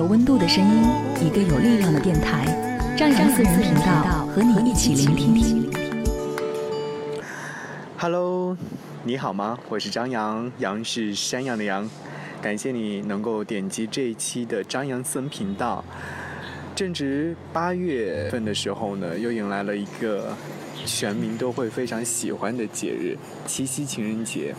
有温度的声音，一个有力量的电台，张扬私人频道和你一起聆听。Hello，你好吗？我是张扬，杨是山羊的羊。感谢你能够点击这一期的张扬私人频道。正值八月份的时候呢，又迎来了一个全民都会非常喜欢的节日——七夕情人节。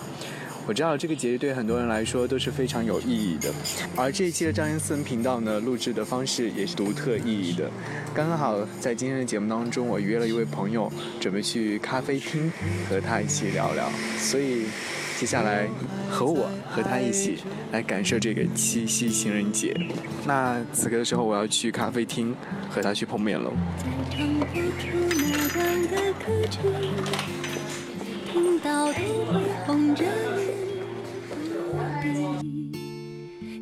我知道这个节日对很多人来说都是非常有意义的，而这一期的张岩私人频道呢，录制的方式也是独特意义的。刚刚好在今天的节目当中，我约了一位朋友，准备去咖啡厅和他一起聊聊。所以接下来和我和他一起来感受这个七夕情人节。那此刻的时候，我要去咖啡厅和他去碰面了。听到都会红着脸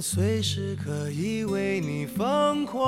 随时可以为你疯狂。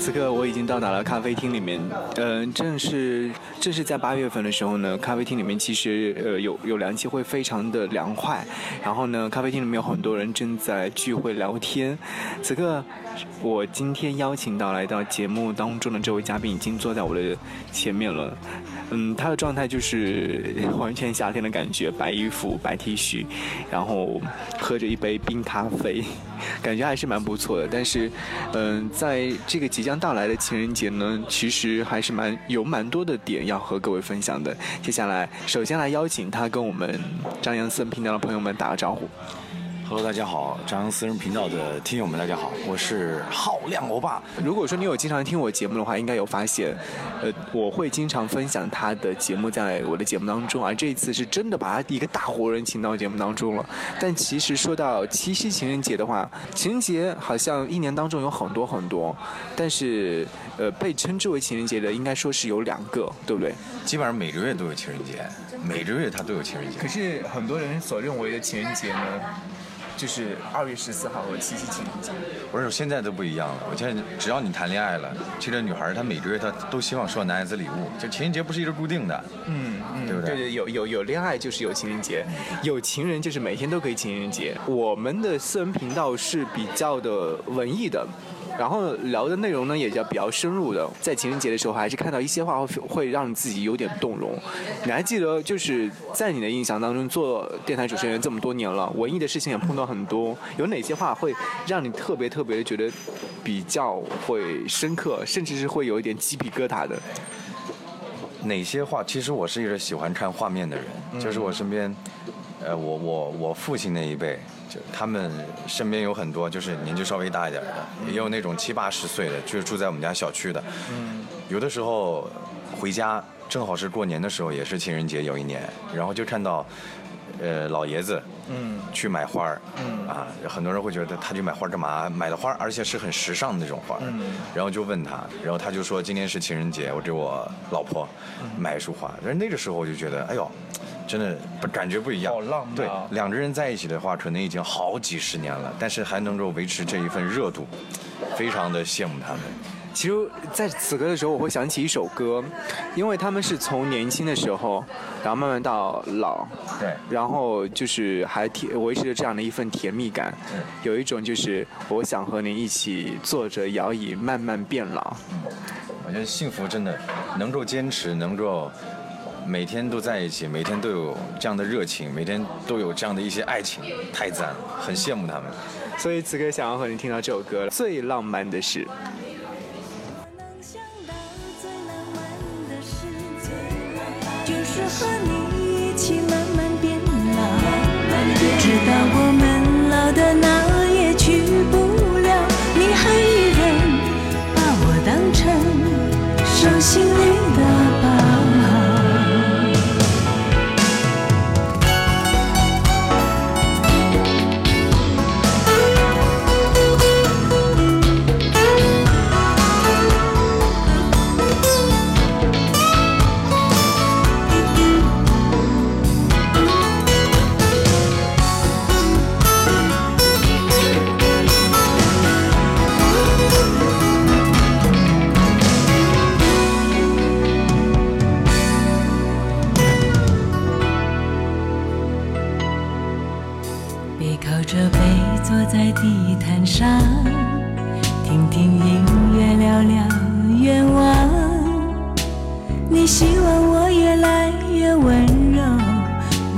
此刻我已经到达了咖啡厅里面。嗯，正是正是在八月份的时候呢，咖啡厅里面其实呃有有凉气会非常的凉快。然后呢，咖啡厅里面有很多人正在聚会聊天。此刻，我今天邀请到来到节目当中的这位嘉宾已经坐在我的前面了。嗯，他的状态就是完全夏天的感觉，白衣服、白 T 恤，然后喝着一杯冰咖啡，感觉还是蛮不错的。但是，嗯，在这个。即将到来的情人节呢，其实还是蛮有蛮多的点要和各位分享的。接下来，首先来邀请他跟我们张扬森频道的朋友们打个招呼。Hello，大家好，张扬私人频道的听友们，大家好，我是浩亮欧巴。如果说你有经常听我节目的话，应该有发现，呃，我会经常分享他的节目在我的节目当中，而这一次是真的把他一个大活人请到节目当中了。但其实说到七夕情人节的话，情人节好像一年当中有很多很多，但是呃，被称之为情人节的应该说是有两个，对不对？基本上每个月都有情人节，每个月它都有情人节。可是很多人所认为的情人节呢？就是二月十四号和七夕情人节，不是现在都不一样了。我现在只要你谈恋爱了，其实女孩她每个月她都希望收到男孩子礼物。就情人节不是一个固定的，嗯嗯，对不对？对对，有有有恋爱就是有情人节，有情人就是每天都可以情人节。我们的私人频道是比较的文艺的。然后聊的内容呢，也叫比较深入的。在情人节的时候，还是看到一些话会会让你自己有点动容。你还记得，就是在你的印象当中，做电台主持人这么多年了，文艺的事情也碰到很多，有哪些话会让你特别特别的觉得比较会深刻，甚至是会有一点鸡皮疙瘩的？哪些话？其实我是一个喜欢看画面的人，就是我身边，呃，我我我父亲那一辈。就他们身边有很多，就是年纪稍微大一点的，也有那种七八十岁的，就是住在我们家小区的。嗯，有的时候回家正好是过年的时候，也是情人节有一年，然后就看到，呃，老爷子，嗯，去买花儿，嗯，啊，很多人会觉得他去买花干嘛？买的花，而且是很时尚的那种花，嗯，然后就问他，然后他就说今天是情人节，我给我老婆买一束花。但是那个时候我就觉得，哎呦。真的不感觉不一样，好浪漫。对，两个人在一起的话，可能已经好几十年了，但是还能够维持这一份热度，非常的羡慕他们。其实在此刻的时候，我会想起一首歌，因为他们是从年轻的时候，然后慢慢到老，对，然后就是还甜维持着这样的一份甜蜜感，嗯有一种就是我想和你一起坐着摇椅慢慢变老。我觉得幸福真的能够坚持，能够每天都在一起，每天都有这样的热情，每天都有这样的一些爱情，太赞了，很羡慕他们。所以此刻想要和你听到这首歌，最浪漫的事。能想到最浪漫的事，就是和你一起慢慢变老，直到我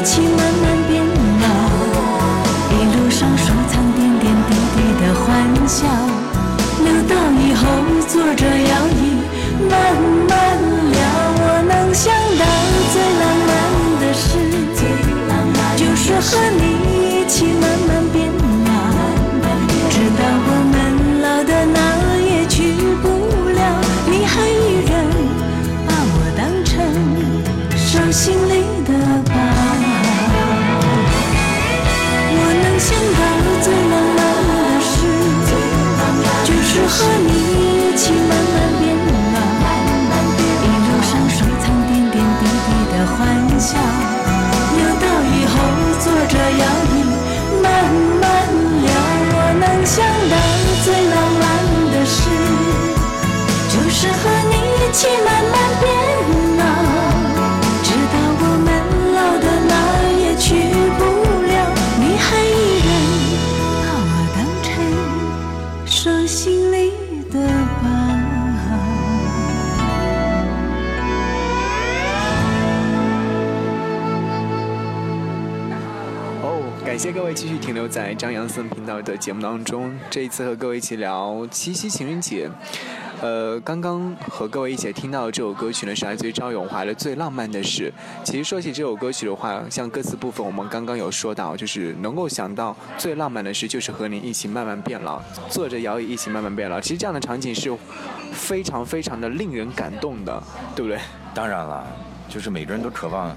一起慢慢变老，一路上收藏点点滴滴的欢笑，留到以后坐着摇椅慢位继续停留在张扬森频道的节目当中。这一次和各位一起聊七夕情人节。呃，刚刚和各位一起听到的这首歌曲呢，是来自于张永华的《最浪漫的事》。其实说起这首歌曲的话，像歌词部分，我们刚刚有说到，就是能够想到最浪漫的事，就是和你一起慢慢变老，坐着摇椅一起慢慢变老。其实这样的场景是非常非常的令人感动的，对不对？当然了，就是每个人都渴望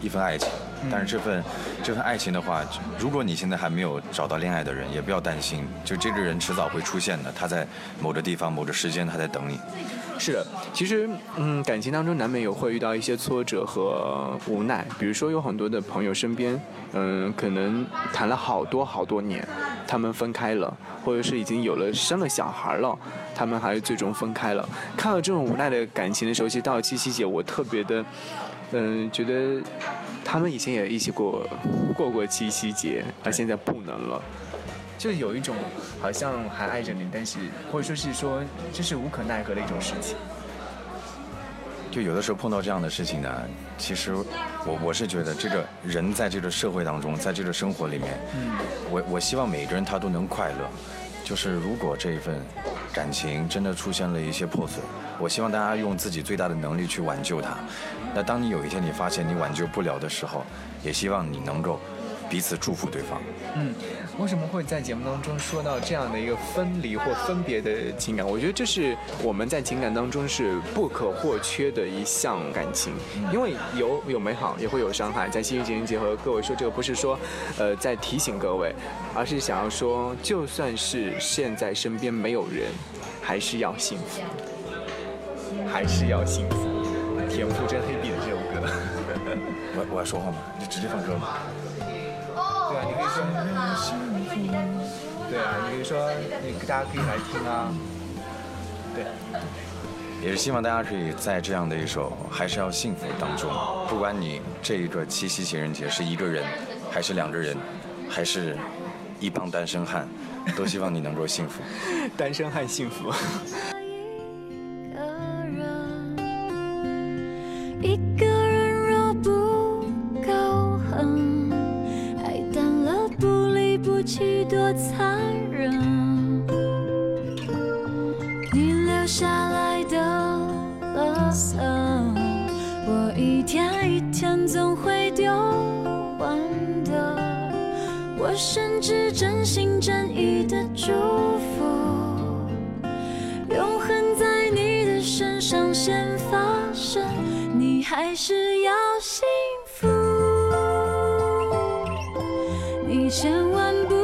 一份爱情，但是这份这份爱情的话，如果你现在还没有找到恋爱的人，也不要担心，就这个人迟早会出现的，他在某个地方、某个时间，他在等你。是的，其实嗯，感情当中难免有会遇到一些挫折和无奈，比如说有很多的朋友身边，嗯，可能谈了好多好多年，他们分开了，或者是已经有了生了小孩了，他们还是最终分开了。看到这种无奈的感情的时候，其实到了七夕节，我特别的，嗯，觉得他们以前也一起过过过七夕节，而现在不能了。就有一种好像还爱着你，但是或者说是说这是无可奈何的一种事情。就有的时候碰到这样的事情呢，其实我我是觉得，这个人在这个社会当中，在这个生活里面，嗯我我希望每个人他都能快乐。就是如果这一份感情真的出现了一些破损，我希望大家用自己最大的能力去挽救它。那当你有一天你发现你挽救不了的时候，也希望你能够彼此祝福对方。嗯，为什么会在节目当中说到这样的一个分离或分别的情感？我觉得这是我们在情感当中是不可或缺的一项感情，因为有有美好，也会有伤害。在心与情人节和各位说这个，不是说，呃，在提醒各位，而是想要说，就算是现在身边没有人，还是要幸福，还是要幸福。田馥甄黑笔的这首歌，我我要说话吗？就直接放歌吗。对啊，你可以说，对啊，你可以说，那大家可以来听啊。对，也是希望大家可以在这样的一首还是要幸福当中，不管你这一个七夕情人节是一个人，还是两个人，还是一帮单身汉，都希望你能够幸福。单身汉幸福。还是要幸福。你千万不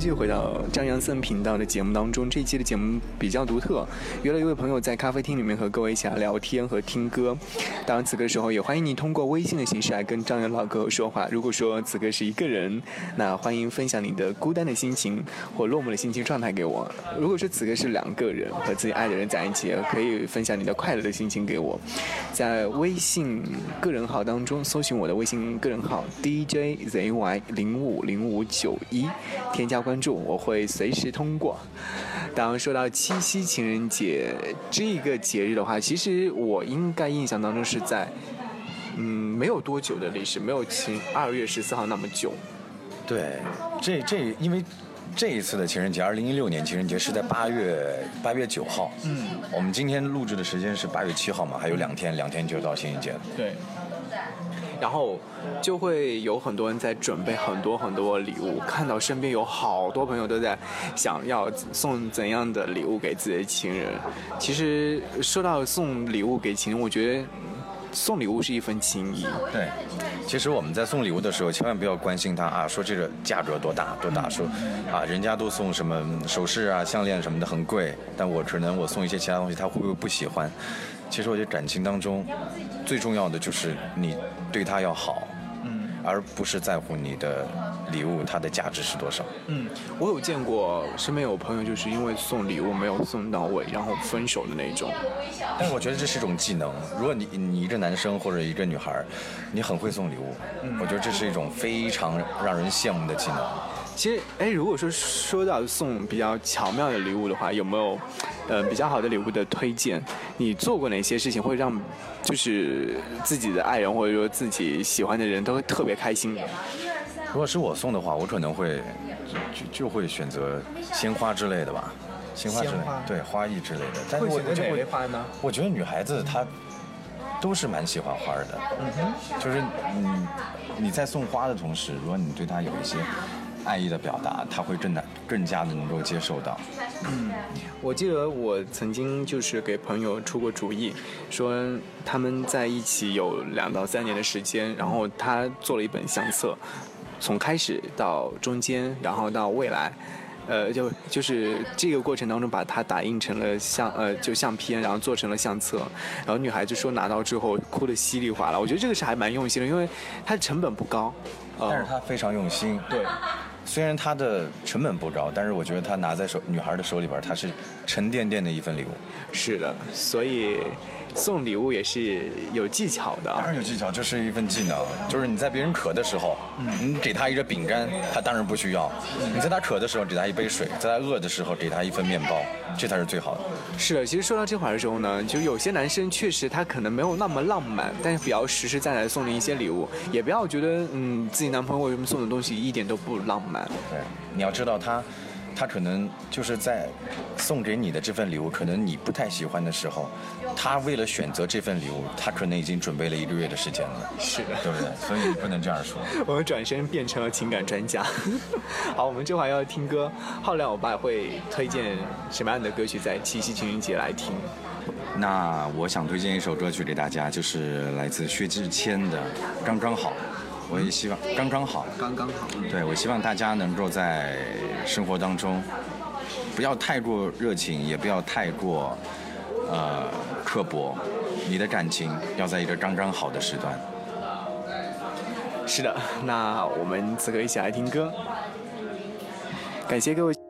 继续回到张扬森频道的节目当中。这一期的节目比较独特，约了一位朋友在咖啡厅里面和各位一起来聊天和听歌。当然，此刻时候也欢迎你通过微信的形式来跟张扬老哥说话。如果说此刻是一个人，那欢迎分享你的孤单的心情或落寞的心情状态给我。如果说此刻是两个人和自己爱的人在一起，可以分享你的快乐的心情给我。在微信个人号当中搜寻我的微信个人号 DJZY 零五零五九一。添加关注，我会随时通过。当说到七夕情人节这个节日的话，其实我应该印象当中是在，嗯，没有多久的历史，没有情二月十四号那么久。对，这这因为这一次的情人节，二零一六年情人节是在八月八月九号。嗯，我们今天录制的时间是八月七号嘛，还有两天，两天就到情人节了。对。然后就会有很多人在准备很多很多礼物，看到身边有好多朋友都在想要送怎样的礼物给自己的情人。其实说到送礼物给情人，我觉得送礼物是一份情谊。对，其实我们在送礼物的时候，千万不要关心他啊，说这个价格多大多大，说啊人家都送什么首饰啊、项链什么的很贵，但我可能我送一些其他东西，他会不会不喜欢？其实我觉得感情当中最重要的就是你对他要好，嗯，而不是在乎你的礼物它的价值是多少。嗯，我有见过身边有朋友就是因为送礼物没有送到位，然后分手的那种。但是我觉得这是一种技能。如果你你一个男生或者一个女孩，你很会送礼物，我觉得这是一种非常让人羡慕的技能。其实，哎，如果说说到送比较巧妙的礼物的话，有没有，呃，比较好的礼物的推荐？你做过哪些事情会让，就是自己的爱人或者说自己喜欢的人都会特别开心？如果是我送的话，我可能会就就会选择鲜花之类的吧，鲜花之类，对，花艺之类的。但是我哪类花呢？我觉得女孩子她都是蛮喜欢花的，嗯哼，就是你你在送花的同时，如果你对她有一些。爱意的表达，他会更难、更加的能够接受到。嗯，我记得我曾经就是给朋友出过主意，说他们在一起有两到三年的时间，然后他做了一本相册，从开始到中间，然后到未来，呃，就就是这个过程当中把它打印成了相呃就相片，然后做成了相册，然后女孩子说拿到之后哭得稀里哗啦。我觉得这个是还蛮用心的，因为它的成本不高，但是他非常用心。对。虽然它的成本不高，但是我觉得它拿在手女孩的手里边，它是沉甸甸的一份礼物。是的，所以。送礼物也是有技巧的，当然有技巧，这是一份技能。就是你在别人渴的时候，嗯你给他一个饼干，他当然不需要；你在他渴的时候给他一杯水，在他饿的时候给他一份面包，这才是最好的。是的，其实说到这块的时候呢，就有些男生确实他可能没有那么浪漫，但是比较实实在在送你一些礼物，也不要觉得嗯自己男朋友为什么送的东西一点都不浪漫。对，你要知道他。他可能就是在送给你的这份礼物，可能你不太喜欢的时候，他为了选择这份礼物，他可能已经准备了一个月的时间了。是的，对不对？所以你不能这样说。我们转身变成了情感专家。好，我们这会儿要听歌，浩亮我爸会推荐什么样的歌曲在七夕情人节来听？那我想推荐一首歌曲给大家，就是来自薛之谦的《刚刚好》。我也希望刚刚好，刚刚好。对，我希望大家能够在生活当中，不要太过热情，也不要太过呃刻薄，你的感情要在一个刚刚好的时段。是的，那我们此刻一起来听歌，感谢各位。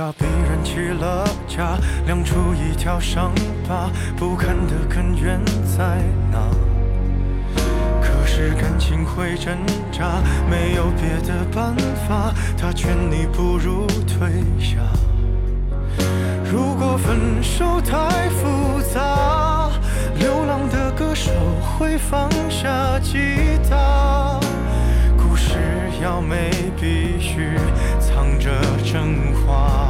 是否要逼人起了家，亮出一条伤疤，不堪的根源在哪？可是感情会挣扎，没有别的办法，他劝你不如退下。如果分手太复杂，流浪的歌手会放下吉他。故事要美，必须藏着真话。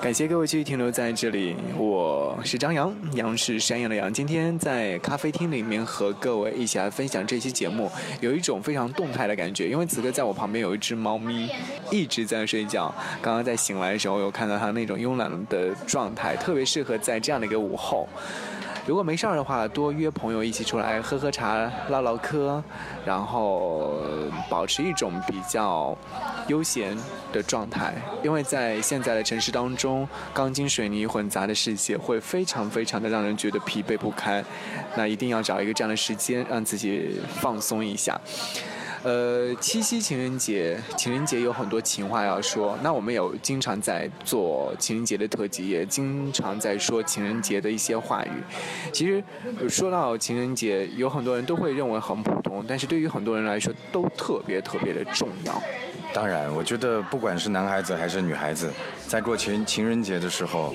感谢各位继续停留在这里，我是张扬，杨是山羊的羊。今天在咖啡厅里面和各位一起来分享这期节目，有一种非常动态的感觉，因为此刻在我旁边有一只猫咪一直在睡觉。刚刚在醒来的时候，有看到它那种慵懒的状态，特别适合在这样的一个午后。如果没事儿的话，多约朋友一起出来喝喝茶、唠唠嗑，然后保持一种比较悠闲的状态。因为在现在的城市当中，钢筋水泥混杂的世界会非常非常的让人觉得疲惫不堪。那一定要找一个这样的时间，让自己放松一下。呃，七夕情人节，情人节有很多情话要说。那我们有经常在做情人节的特辑，也经常在说情人节的一些话语。其实说到情人节，有很多人都会认为很普通，但是对于很多人来说都特别特别的重要。当然，我觉得不管是男孩子还是女孩子，在过情情人节的时候，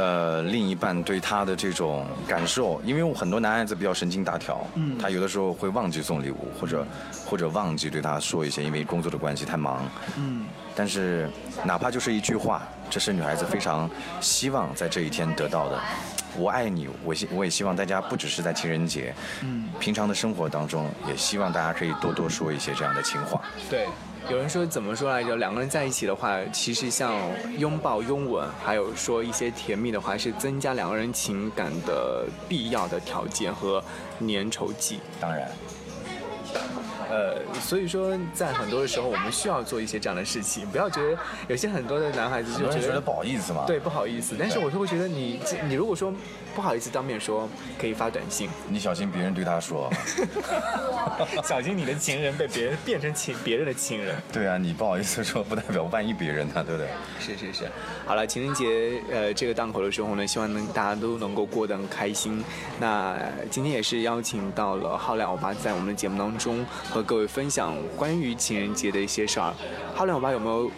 呃，另一半对他的这种感受，因为很多男孩子比较神经大条，嗯，他有的时候会忘记送礼物，或者或者忘记对他说一些，因为工作的关系太忙，嗯，但是哪怕就是一句话，这是女孩子非常希望在这一天得到的。我爱你，我希我也希望大家不只是在情人节，嗯，平常的生活当中，也希望大家可以多多说一些这样的情话。对，有人说怎么说来着？两个人在一起的话，其实像拥抱、拥吻，还有说一些甜蜜的话，是增加两个人情感的必要的条件和粘稠剂。当然，呃，所以说在很多的时候，我们需要做一些这样的事情，不要觉得有些很多的男孩子就觉得不好意思嘛。对，不好意思，但是我就会觉得你你如果说不好意思当面说，可以发短信，你小心别人对他说。小心你的情人被别人变成情别人的情人。对啊，你不好意思说，不代表万一别人呢，对不对？是是是，好了，情人节呃这个档口的时候呢，希望能大家都能够过得很开心。那今天也是邀请到了浩亮欧巴在我们的节目当中和和各位分享关于情人节的一些事儿。哈伦，我爸有没有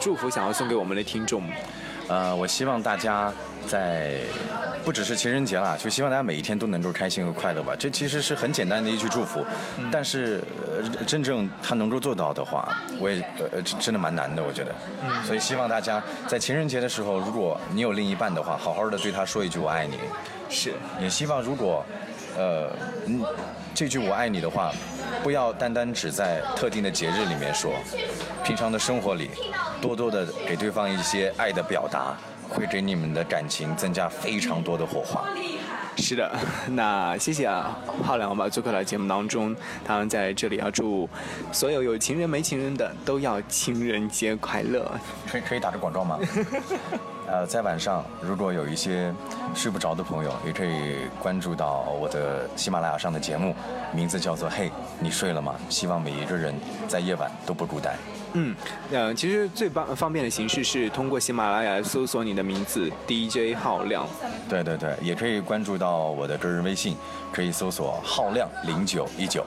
祝福想要送给我们的听众？呃，我希望大家在不只是情人节啦，就希望大家每一天都能够开心和快乐吧。这其实是很简单的一句祝福，但是呃，真正他能够做到的话，我也呃真真的蛮难的，我觉得。嗯所以希望大家在情人节的时候，如果你有另一半的话，好好的对他说一句我爱你。是，也希望如果呃嗯这句我爱你的话，不要单单只在特定的节日里面说，平常的生活里，多多的给对方一些爱的表达，会给你们的感情增加非常多的火花。是的，那谢谢啊，浩良吧做客来节目当中，当然在这里要祝所有有情人没情人的都要情人节快乐。可以可以打着广告吗？呃，在晚上如果有一些睡不着的朋友，也可以关注到我的喜马拉雅上的节目，名字叫做《嘿，你睡了吗》。希望每一个人在夜晚都不孤单。嗯，呃，其实最方方便的形式是通过喜马拉雅搜索你的名字 DJ 浩亮。对对对，也可以关注到我的个人微信，可以搜索浩亮零九一九。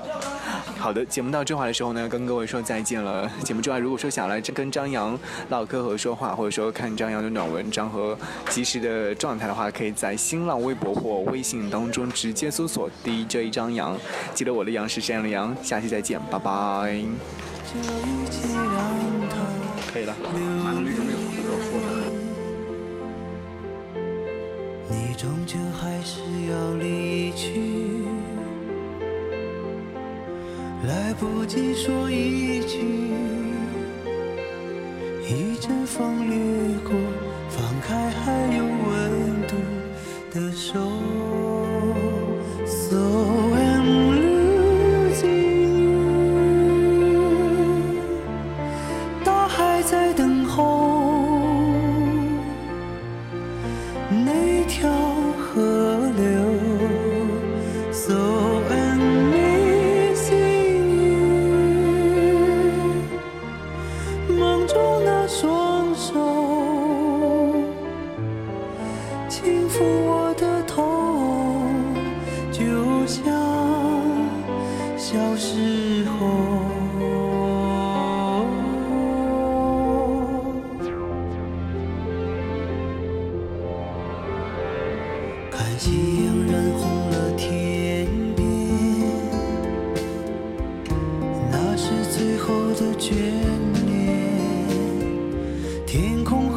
好的，节目到这话的时候呢，跟各位说再见了。节目之外，如果说想来跟张扬唠嗑和说话，或者说看张扬的暖文章和及时的状态的话，可以在新浪微博或微信当中直接搜索 DJ 张扬。记得我的杨是山羊的羊，下期再见，拜拜。这一切让它可以了。你终究还是要离去，来不及说一句，一阵风掠过，放开还有温度的手。夕阳染红了天边，那是最后的眷恋。天空